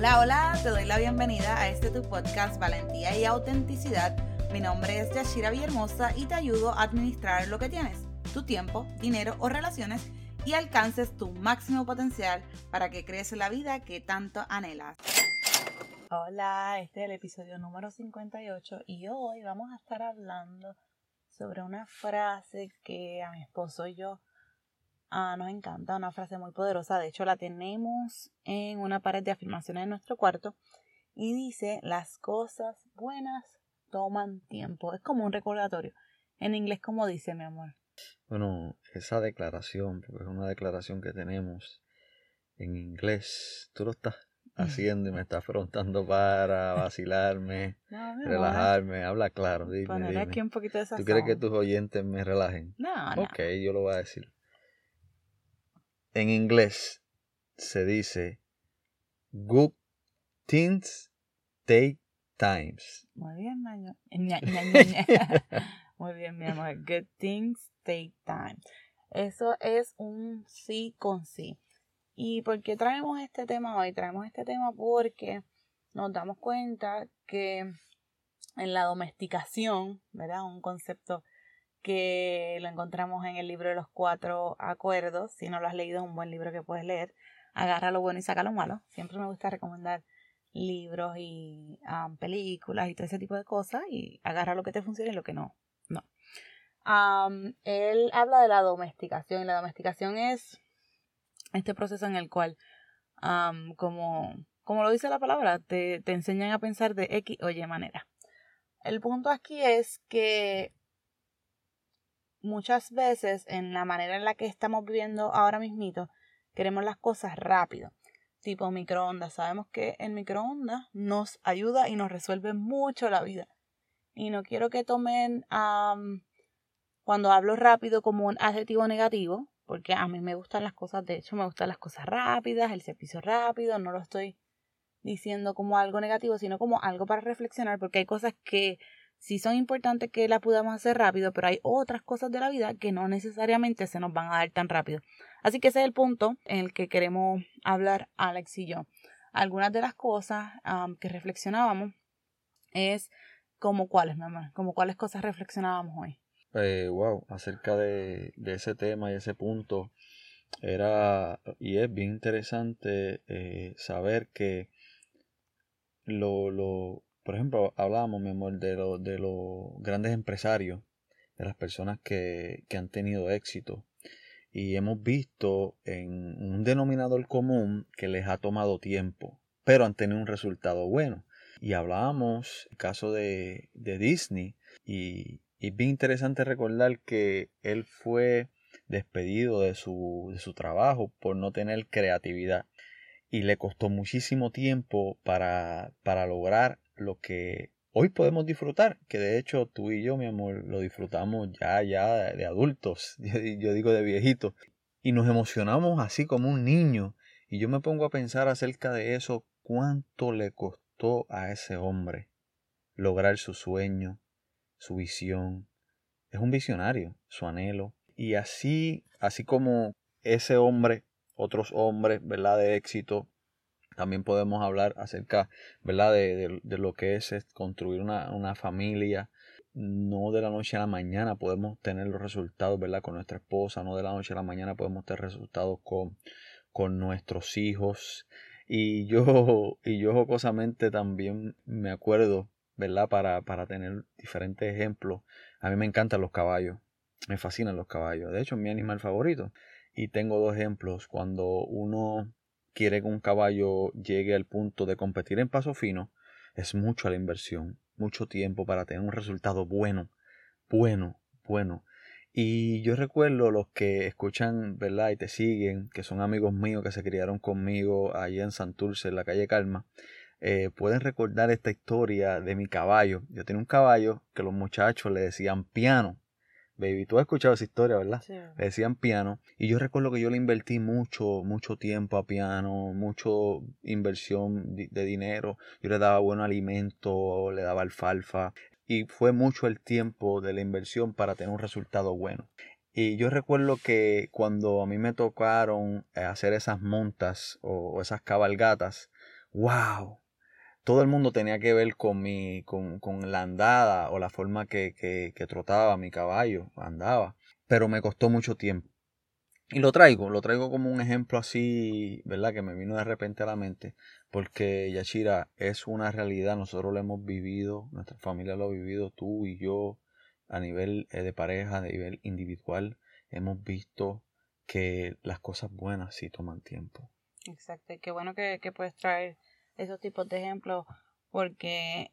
Hola, hola, te doy la bienvenida a este tu podcast Valentía y Autenticidad. Mi nombre es Yashira Villahermosa y te ayudo a administrar lo que tienes, tu tiempo, dinero o relaciones y alcances tu máximo potencial para que crees la vida que tanto anhelas. Hola, este es el episodio número 58 y hoy vamos a estar hablando sobre una frase que a mi esposo y yo Ah, nos encanta, una frase muy poderosa. De hecho, la tenemos en una pared de afirmaciones en nuestro cuarto. Y dice, las cosas buenas toman tiempo. Es como un recordatorio. En inglés, como dice, mi amor? Bueno, esa declaración, porque es una declaración que tenemos en inglés, tú lo estás haciendo y me estás afrontando para vacilarme, relajarme. Habla claro, dime. Poner aquí un poquito de ¿Tú quieres que tus oyentes me relajen? No, no. Ok, yo lo voy a decir en inglés se dice good things take times. Muy bien, Maño. Muy bien, mi amor. Good things take time. Eso es un sí con sí. ¿Y por qué traemos este tema hoy? Traemos este tema porque nos damos cuenta que en la domesticación, ¿verdad? Un concepto que lo encontramos en el libro de los cuatro acuerdos. Si no lo has leído, es un buen libro que puedes leer. Agarra lo bueno y saca lo malo. Siempre me gusta recomendar libros y um, películas y todo ese tipo de cosas y agarra lo que te funcione y lo que no. No. Um, él habla de la domesticación y la domesticación es este proceso en el cual, um, como, como lo dice la palabra, te, te enseñan a pensar de X o Y manera. El punto aquí es que muchas veces en la manera en la que estamos viviendo ahora mismito, queremos las cosas rápido, tipo microondas. Sabemos que el microondas nos ayuda y nos resuelve mucho la vida. Y no quiero que tomen cuando hablo rápido como un adjetivo negativo, porque a mí me gustan las cosas, de hecho me gustan las cosas rápidas, el servicio rápido, no lo estoy diciendo como algo negativo, sino como algo para reflexionar, porque hay cosas que sí son importantes que la podamos hacer rápido, pero hay otras cosas de la vida que no necesariamente se nos van a dar tan rápido. Así que ese es el punto en el que queremos hablar Alex y yo. Algunas de las cosas que reflexionábamos es como cuáles, mamá, como cuáles cosas reflexionábamos hoy. Eh, wow, acerca de, ese tema y ese punto era y es bien interesante eh, saber que lo, lo por ejemplo, hablábamos, mi amor, de, lo, de los grandes empresarios, de las personas que, que han tenido éxito. Y hemos visto en un denominador común que les ha tomado tiempo, pero han tenido un resultado bueno. Y hablábamos el caso de, de Disney y, y es bien interesante recordar que él fue despedido de su, de su trabajo por no tener creatividad y le costó muchísimo tiempo para, para lograr lo que hoy podemos disfrutar, que de hecho tú y yo, mi amor, lo disfrutamos ya, ya de adultos, yo digo de viejitos, y nos emocionamos así como un niño. Y yo me pongo a pensar acerca de eso, cuánto le costó a ese hombre lograr su sueño, su visión. Es un visionario, su anhelo. Y así, así como ese hombre, otros hombres, ¿verdad? De éxito también podemos hablar acerca, ¿verdad?, de, lo que es, construir una, familia. No de la noche a la mañana podemos tener los resultados, ¿verdad?, con nuestra esposa. No de la noche a la mañana podemos tener resultados con, con nuestros hijos. Y yo, y yo jocosamente también me acuerdo, ¿verdad?, para, para tener diferentes ejemplos. A mí me encantan los caballos. Me fascinan los caballos. De hecho, es mi animal favorito. Y tengo dos ejemplos. Cuando uno quiere que un caballo llegue al punto de competir en paso fino, es mucho la inversión, mucho tiempo para tener un resultado bueno, bueno, bueno. Y yo recuerdo los que escuchan, ¿verdad? Y te siguen, que son amigos míos que se criaron conmigo allá en Santurce, en la calle Calma, eh, pueden recordar esta historia de mi caballo. Yo tenía un caballo que los muchachos le decían piano. Baby, tú has escuchado esa historia, ¿verdad? Sí. Le decían piano. Y yo recuerdo que yo le invertí mucho, mucho tiempo a piano, mucho inversión de dinero. Yo le daba buen alimento, le daba alfalfa. Y fue mucho el tiempo de la inversión para tener un resultado bueno. Y yo recuerdo que cuando a mí me tocaron eh, hacer esas montas o esas cabalgatas, wow, todo el mundo tenía que ver con mi, con, con la andada o la forma que, que, trotaba mi caballo, andaba. Pero me costó mucho tiempo. Y lo traigo, lo traigo como un ejemplo así, ¿verdad? Que me vino de repente a la mente, porque Yachira es una realidad, nosotros lo hemos vivido, nuestra familia lo ha vivido, tú y yo, a nivel eh, de pareja, a nivel individual, hemos visto que las cosas buenas sí toman tiempo. Exacto, qué bueno que, que puedes traer esos tipos de ejemplos, porque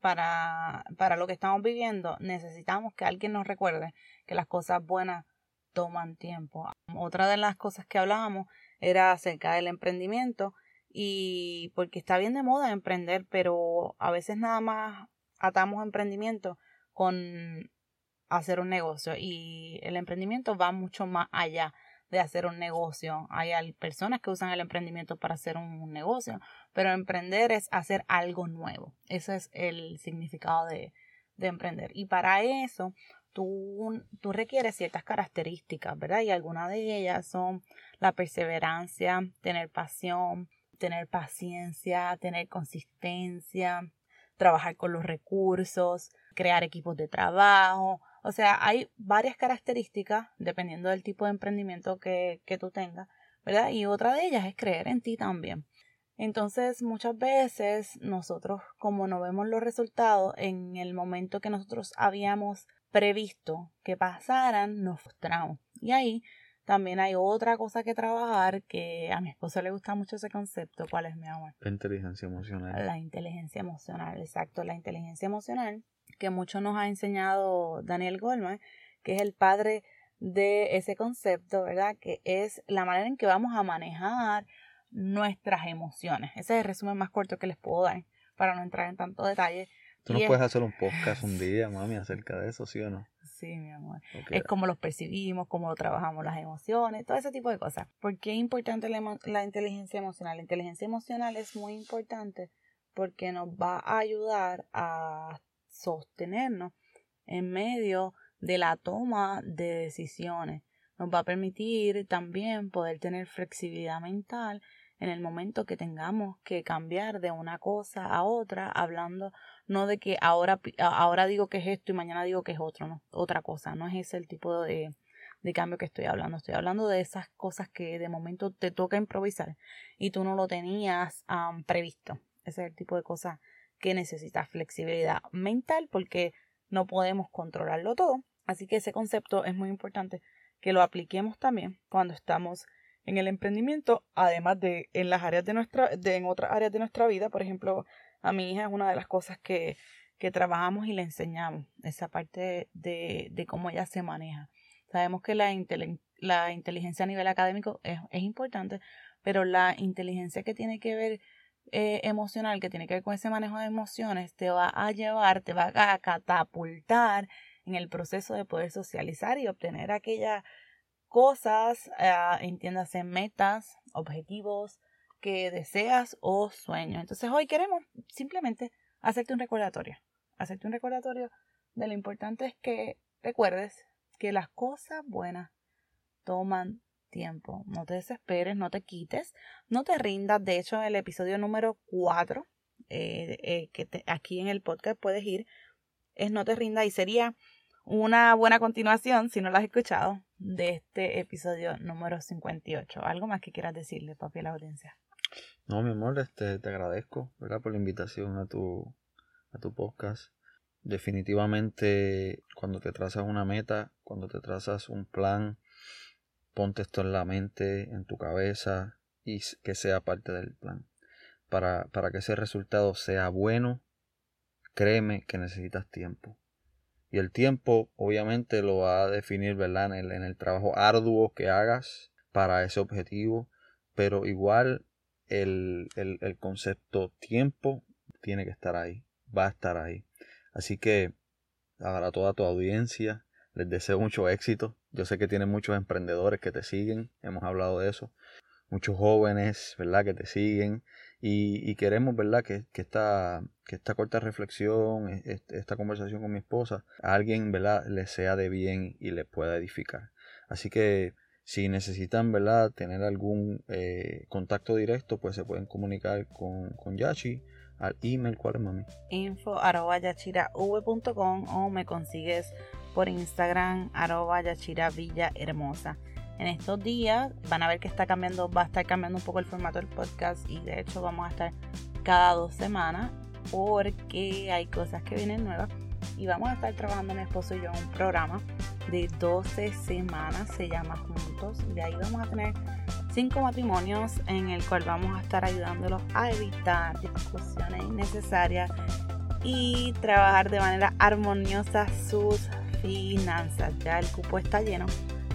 para, para lo que estamos viviendo necesitamos que alguien nos recuerde que las cosas buenas toman tiempo. Otra de las cosas que hablábamos era acerca del emprendimiento y porque está bien de moda emprender, pero a veces nada más atamos emprendimiento con hacer un negocio y el emprendimiento va mucho más allá de hacer un negocio. Hay personas que usan el emprendimiento para hacer un negocio, pero emprender es hacer algo nuevo. Ese es el significado de, de emprender. Y para eso tú, tú requieres ciertas características, ¿verdad? Y algunas de ellas son la perseverancia, tener pasión, tener paciencia, tener consistencia, trabajar con los recursos, crear equipos de trabajo. O sea, hay varias características dependiendo del tipo de emprendimiento que, que tú tengas, ¿verdad? Y otra de ellas es creer en ti también. Entonces, muchas veces nosotros, como no vemos los resultados en el momento que nosotros habíamos previsto que pasaran, nos frustramos. Y ahí también hay otra cosa que trabajar que a mi esposo le gusta mucho ese concepto. ¿Cuál es mi amor? La inteligencia emocional. La inteligencia emocional, exacto. La inteligencia emocional que mucho nos ha enseñado Daniel Goldman, que es el padre de ese concepto, ¿verdad? Que es la manera en que vamos a manejar nuestras emociones. Ese es el resumen más corto que les puedo dar para no entrar en tanto detalle. Tú no puedes hacer un podcast un día, mami, acerca de eso, ¿sí o no? Sí, mi amor. Es como los percibimos, cómo lo trabajamos las emociones, todo ese tipo de cosas. ¿Por qué es importante la, inteligencia emocional? La inteligencia emocional es muy importante porque nos va a ayudar a sostenernos en medio de la toma de decisiones. Nos va a permitir también poder tener flexibilidad mental en el momento que tengamos que cambiar de una cosa a otra, hablando no de que ahora, ahora digo que es esto y mañana digo que es otro, no, otra cosa, no es ese el tipo de, de cambio que estoy hablando, estoy hablando de esas cosas que de momento te toca improvisar y tú no lo tenías previsto, ese es el tipo de cosas que necesitas flexibilidad mental porque no podemos controlarlo todo, así que ese concepto es muy importante que lo apliquemos también cuando estamos en el emprendimiento, además de en las áreas de nuestra, de en otras áreas de nuestra vida, por ejemplo, a mi hija es una de las cosas que, que trabajamos y le enseñamos, esa parte de, de cómo ella se maneja. Sabemos que la, la inteligencia a nivel académico es, es, importante, pero la inteligencia que tiene que ver eh, emocional, que tiene que ver con ese manejo de emociones, te va a llevar, te va a catapultar en el proceso de poder socializar y obtener aquella cosas, uh, entiéndase metas, objetivos que deseas o sueños. Entonces hoy queremos simplemente hacerte un recordatorio, hacerte un recordatorio de lo importante es que recuerdes que las cosas buenas toman tiempo. No te desesperes, no te quites, no te rindas. De hecho, el episodio número 4, eh, eh, que aquí en el podcast puedes ir, es No te rindas y sería una buena continuación, si no lo has escuchado, de este episodio número 58. ¿Algo más que quieras decirle, papi, a la audiencia? No, mi amor, este, te agradezco ¿verdad? por la invitación a tu, a tu podcast. Definitivamente, cuando te trazas una meta, cuando te trazas un plan, ponte esto en la mente, en tu cabeza y que sea parte del plan. Para, para que ese resultado sea bueno, créeme que necesitas tiempo. Y el tiempo obviamente lo va a definir ¿verdad? En, el, en el trabajo arduo que hagas para ese objetivo. Pero igual el, el, el concepto tiempo tiene que estar ahí. Va a estar ahí. Así que para toda tu audiencia les deseo mucho éxito. Yo sé que tienes muchos emprendedores que te siguen. Hemos hablado de eso. Muchos jóvenes, ¿verdad? Que te siguen. Y, queremos, ¿verdad? Que, que, esta, que esta corta reflexión, e, esta conversación con mi esposa, a alguien, ¿verdad? Le sea de bien y le pueda edificar. Así que Si necesitan, ¿verdad?, tener algún contacto directo, pues se pueden comunicar con, con Yachi al email. ¿Cuál es, mami? Info arroba o me consigues por Instagram arroba yachira villa. En estos días van a ver que está cambiando, va a estar cambiando un poco el formato del podcast y de hecho vamos a estar cada dos semanas porque hay cosas que vienen nuevas y vamos a estar trabajando mi esposo y yo un programa de 12 semanas, se llama Juntos, y ahí vamos a tener cinco matrimonios en el cual vamos a estar ayudándolos a evitar discusiones innecesarias y trabajar de manera armoniosa sus finanzas. Ya el cupo está lleno.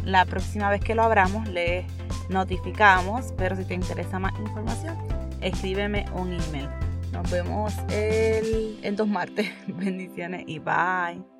La próxima vez que lo abramos les notificamos, pero si te interesa más información, escríbeme un email. Nos vemos el, en dos martes. Bendiciones y bye.